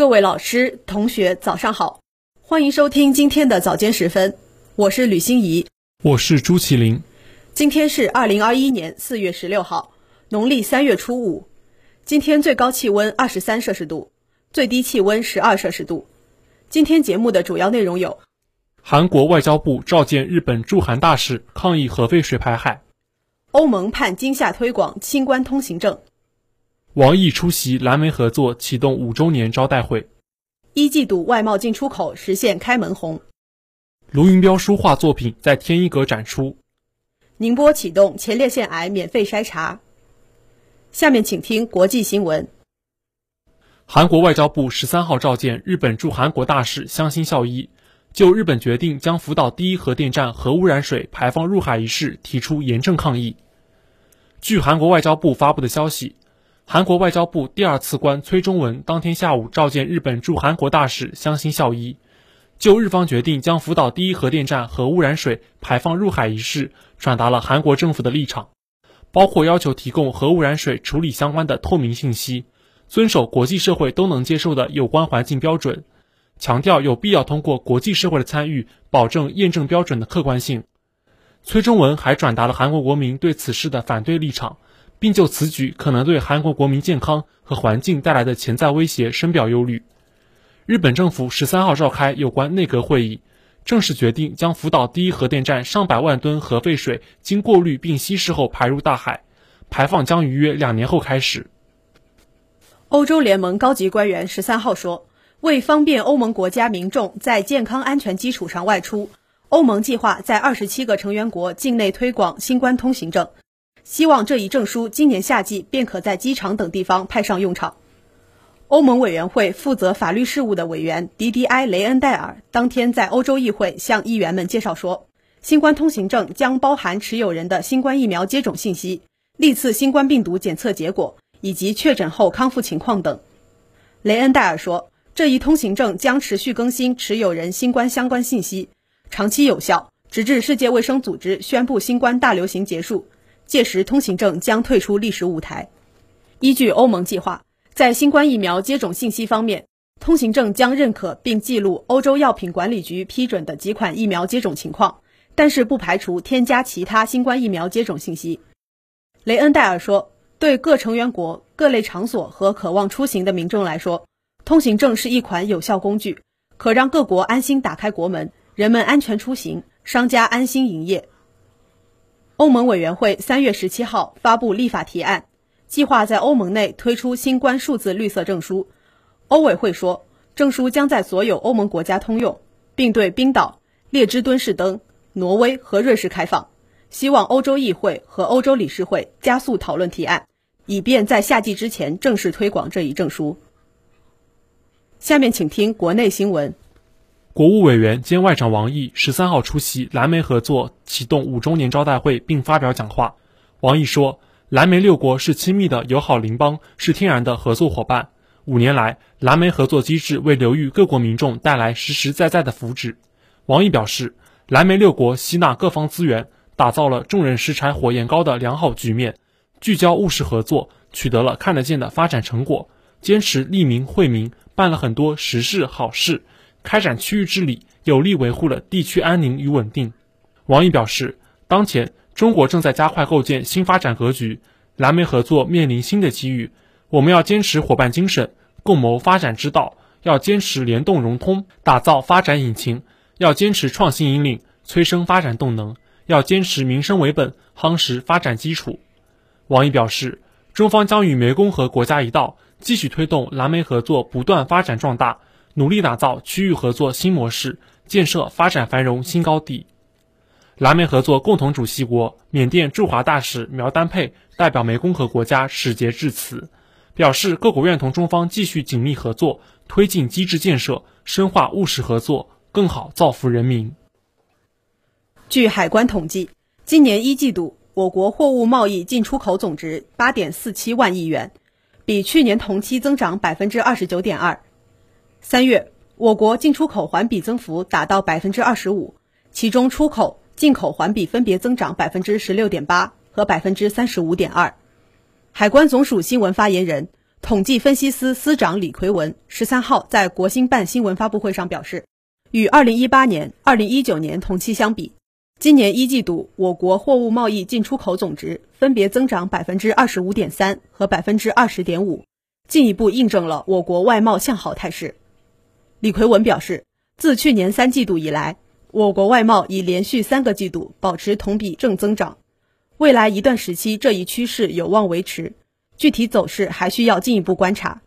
各位老师、同学，早上好，欢迎收听今天的早间时分，我是吕欣怡，我是朱麒麟。今天是二零二一年四月十六号，农历三月初五。今天最高气温二十三摄氏度，最低气温十二摄氏度。今天节目的主要内容有：韩国外交部召见日本驻韩大使抗议核废水排海；欧盟盼今夏推广清关通行证；王毅出席蓝莓合作启动五周年招待会；一季度外贸进出口实现开门红；卢云彪书画作品在天一阁展出；宁波启动前列腺癌免费筛查。下面请听国际新闻。韩国外交部十三号召见日本驻韩国大使香新孝一，就日本决定将福岛第一核电站核污染水排放入海一事提出严正抗议。据韩国外交部发布的消息，韩国外交部第二次官崔中文当天下午召见日本驻韩国大使相新孝一，就日方决定将福岛第一核电站核污染水排放入海一事，转达了韩国政府的立场，包括要求提供核污染水处理相关的透明信息。遵守国际社会都能接受的有关环境标准，强调有必要通过国际社会的参与，保证验证标准的客观性。崔中文还转达了韩国国民对此事的反对立场，并就此举可能对韩国国民健康和环境带来的潜在威胁深表忧虑。日本政府十三号召开有关内阁会议，正式决定将福岛第一核电站上百万吨核废水经过滤并稀释后排入大海，排放将于约两年后开始。欧洲联盟高级官员十三号说，为方便欧盟国家民众在健康安全基础上外出，欧盟计划在二十七个成员国境内推广新冠通行证，希望这一证书今年夏季便可在机场等地方派上用场。欧盟委员会负责法律事务的委员迪迪埃·雷恩戴尔当天在欧洲议会向议员们介绍说，新冠通行证将包含持有人的新冠疫苗接种信息、历次新冠病毒检测结果。以及确诊后康复情况等，雷恩戴尔说，这一通行证将持续更新持有人新冠相关信息，长期有效，直至世界卫生组织宣布新冠大流行结束，届时通行证将退出历史舞台。依据欧盟计划，在新冠疫苗接种信息方面，通行证将认可并记录欧洲药品管理局批准的几款疫苗接种情况，但是不排除添加其他新冠疫苗接种信息。雷恩戴尔说。对各成员国、各类场所和渴望出行的民众来说，通行证是一款有效工具，可让各国安心打开国门，人们安全出行，商家安心营业。欧盟委员会三月十七号发布立法提案，计划在欧盟内推出新冠数字绿色证书。欧委会说，证书将在所有欧盟国家通用，并对冰岛、列支敦士登、挪威和瑞士开放。希望欧洲议会和欧洲理事会加速讨论提案。以便在夏季之前正式推广这一证书。下面请听国内新闻。国务委员兼外长王毅十三号出席蓝莓合作启动五周年招待会并发表讲话。王毅说，蓝莓六国是亲密的友好邻邦，是天然的合作伙伴。五年来，蓝莓合作机制为流域各国民众带来实实在在的福祉。王毅表示，蓝莓六国吸纳各方资源，打造了众人拾柴火焰高的良好局面。聚焦务实合作，取得了看得见的发展成果；坚持利民惠民，办了很多实事好事；开展区域治理，有力维护了地区安宁与稳定。王毅表示，当前中国正在加快构建新发展格局，蓝莓合作面临新的机遇，我们要坚持伙伴精神，共谋发展之道；要坚持联动融通，打造发展引擎；要坚持创新引领，催生发展动能；要坚持民生为本，夯实发展基础。王毅表示，中方将与湄公河国家一道，继续推动蓝莓合作不断发展壮大，努力打造区域合作新模式，建设发展繁荣新高地。蓝莓合作共同主席国缅甸驻华大使苗丹佩代表湄公河国家使节致辞，表示各国愿同中方继续紧密合作，推进机制建设，深化务实合作，更好造福人民。据海关统计，今年一季度。我国货物贸易进出口总值八点四七万亿元，比去年同期增长百分之二十九点二。三月，我国进出口环比增幅达到百分之二十五，其中出口、进口环比分别增长百分之十六点八和百分之三十五点二。海关总署新闻发言人、统计分析司司长李奎文十三号在国新办新闻发布会上表示，与二零一八年、二零一九年同期相比，今年一季度我国货物贸易进出口总值分别增长百分之二十五点三和百分之二十点五，进一步印证了我国外贸向好态势。李奎文表示，自去年三季度以来，我国外贸已连续三个季度保持同比正增长，未来一段时期这一趋势有望维持。具体走势还需要进一步观察。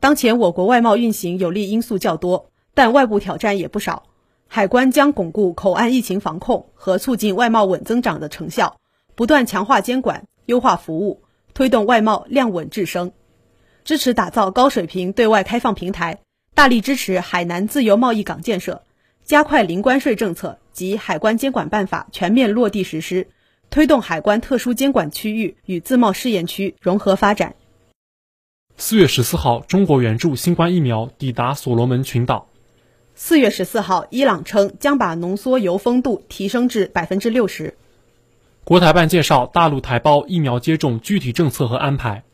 当前我国外贸运行有利因素较多，但外部挑战也不少。海关将巩固口岸疫情防控和促进外贸稳增长的成效，不断强化监管、优化服务，推动外贸量稳质升。支持打造高水平对外开放平台，大力支持海南自由贸易港建设，加快零关税政策及海关监管办法全面落地实施。推动海关特殊监管区域与自贸试验区融合发展。四月十四号，中国援助新冠疫苗抵达所罗门群岛。四月十四号，伊朗称将把浓缩铀丰度提升至百分之六十。国台办介绍大陆台胞疫苗接种具体政策和安排。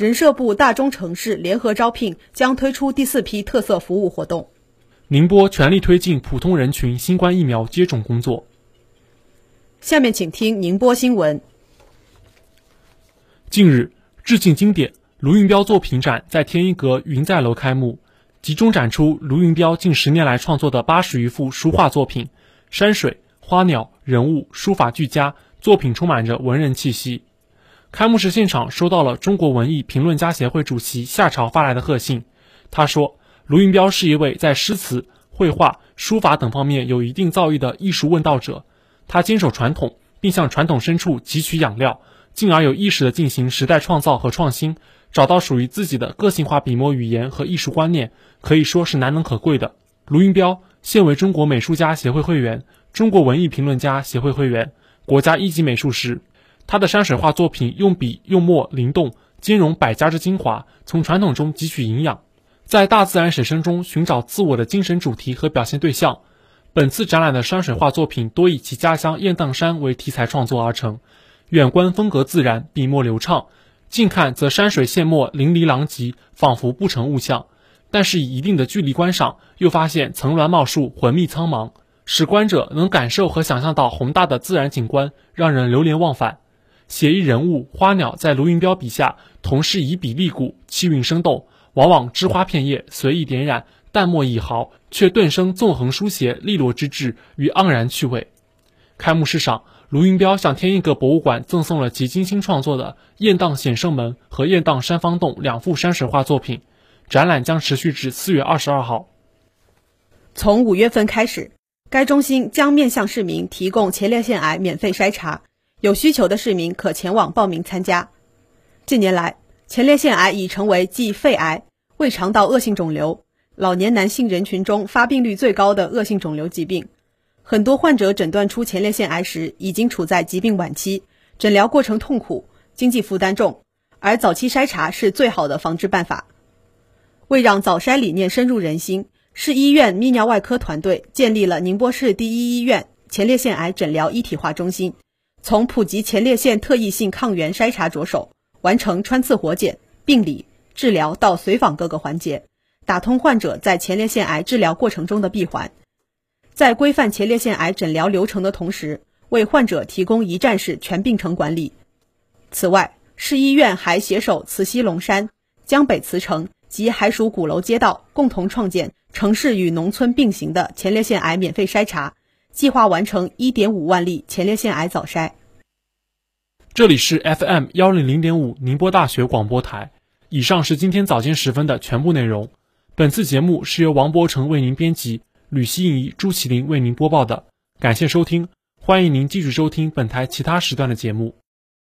人社部大中城市联合招聘将推出第四批特色服务活动。宁波全力推进普通人群新冠疫苗接种工作。下面请听宁波新闻。近日，致敬经典卢云彪作品展在天一阁云在楼开幕，集中展出卢云彪近十年来创作的八十余幅书画作品，山水、花鸟、人物，书法俱佳，作品充满着文人气息。开幕式现场收到了中国文艺评论家协会主席夏朝发来的贺信，他说：“卢云彪是一位在诗词、绘画、书法等方面有一定造诣的艺术问道者。”他坚守传统，并向传统深处汲取养料，进而有意识地进行时代创造和创新，找到属于自己的个性化笔墨语言和艺术观念，可以说是难能可贵的。卢云彪现为中国美术家协会会员、中国文艺评论家协会会员、国家一级美术师。他的山水画作品用笔用墨灵动，兼容百家之精华，从传统中汲取营养，在大自然写生中寻找自我的精神主题和表现对象。本次展览的山水画作品多以其家乡雁荡山为题材创作而成，远观风格自然，笔墨流畅；近看则山水线墨淋漓狼藉，仿佛不成物象。但是以一定的距离观赏，又发现层峦茂树，浑密苍茫，使观者能感受和想象到宏大的自然景观，让人流连忘返。写意人物、花鸟在卢云彪笔下，同是以笔立骨，气韵生动，往往枝花片叶随意点染。淡墨一毫，却顿生纵横书写利落之志与盎然趣味。开幕式上，卢云彪向天一阁博物馆赠送了其精心创作的《雁荡显圣门》和《雁荡山方洞》两幅山水画作品。展览将持续至四月二十二号。从五月份开始，该中心将面向市民提供前列腺癌免费筛查，有需求的市民可前往报名参加。近年来，前列腺癌已成为继肺癌。胃肠道恶性肿瘤、老年男性人群中发病率最高的恶性肿瘤疾病，很多患者诊断出前列腺癌时已经处在疾病晚期，诊疗过程痛苦，经济负担重，而早期筛查是最好的防治办法。为让早筛理念深入人心，市医院泌尿外科团队建立了宁波市第一医院前列腺癌诊疗一体化中心，从普及前列腺特异性抗原筛查着手，完成穿刺活检、病理。治疗到随访各个环节，打通患者在前列腺癌治疗过程中的闭环，在规范前列腺癌诊疗流程的同时，为患者提供一站式全病程管理。此外，市医院还携手慈溪龙山、江北慈城及海曙鼓楼街道，共同创建城市与农村并行的前列腺癌免费筛查，计划完成一点五万例前列腺癌早筛。这里是 FM 幺零零点五宁波大学广播台。以上是今天早间时分的全部内容。本次节目是由王博成为您编辑，吕希怡、朱麒麟为您播报的。感谢收听，欢迎您继续收听本台其他时段的节目。